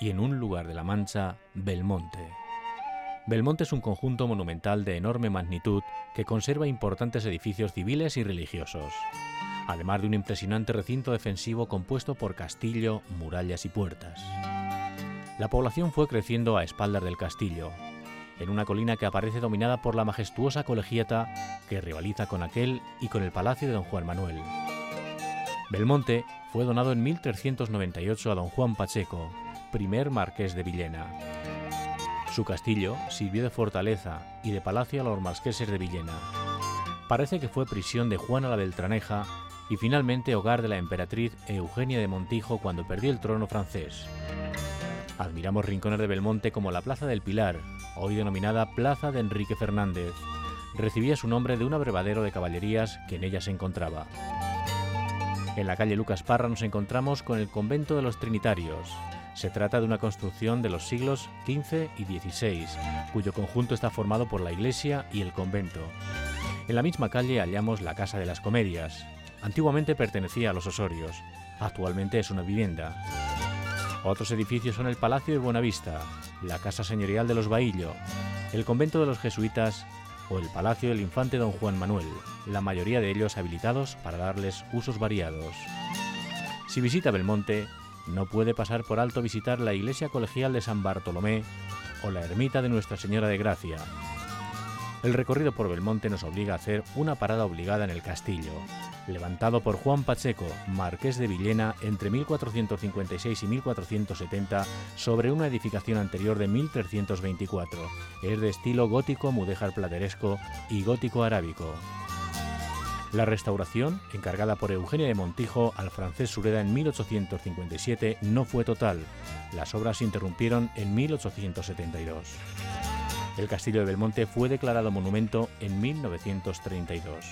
y en un lugar de la Mancha, Belmonte. Belmonte es un conjunto monumental de enorme magnitud que conserva importantes edificios civiles y religiosos, además de un impresionante recinto defensivo compuesto por castillo, murallas y puertas. La población fue creciendo a espaldas del castillo, en una colina que aparece dominada por la majestuosa colegiata que rivaliza con aquel y con el palacio de don Juan Manuel. Belmonte fue donado en 1398 a don Juan Pacheco, primer marqués de Villena. Su castillo sirvió de fortaleza y de palacio a los marqueses de Villena. Parece que fue prisión de Juana la Beltraneja y finalmente hogar de la emperatriz Eugenia de Montijo cuando perdió el trono francés. Admiramos rincones de Belmonte como la Plaza del Pilar, hoy denominada Plaza de Enrique Fernández. Recibía su nombre de un abrevadero de caballerías que en ella se encontraba. En la calle Lucas Parra nos encontramos con el convento de los Trinitarios. Se trata de una construcción de los siglos XV y XVI, cuyo conjunto está formado por la iglesia y el convento. En la misma calle hallamos la Casa de las Comedias. Antiguamente pertenecía a los Osorios, actualmente es una vivienda. Otros edificios son el Palacio de Buenavista, la Casa Señorial de los Bahillo, el Convento de los Jesuitas o el Palacio del Infante Don Juan Manuel, la mayoría de ellos habilitados para darles usos variados. Si visita Belmonte, no puede pasar por alto visitar la Iglesia Colegial de San Bartolomé o la Ermita de Nuestra Señora de Gracia. El recorrido por Belmonte nos obliga a hacer una parada obligada en el castillo, levantado por Juan Pacheco, marqués de Villena, entre 1456 y 1470, sobre una edificación anterior de 1324. Es de estilo gótico mudéjar plateresco y gótico arábico. La restauración, encargada por Eugenia de Montijo al francés Sureda en 1857, no fue total. Las obras se interrumpieron en 1872. El castillo de Belmonte fue declarado monumento en 1932.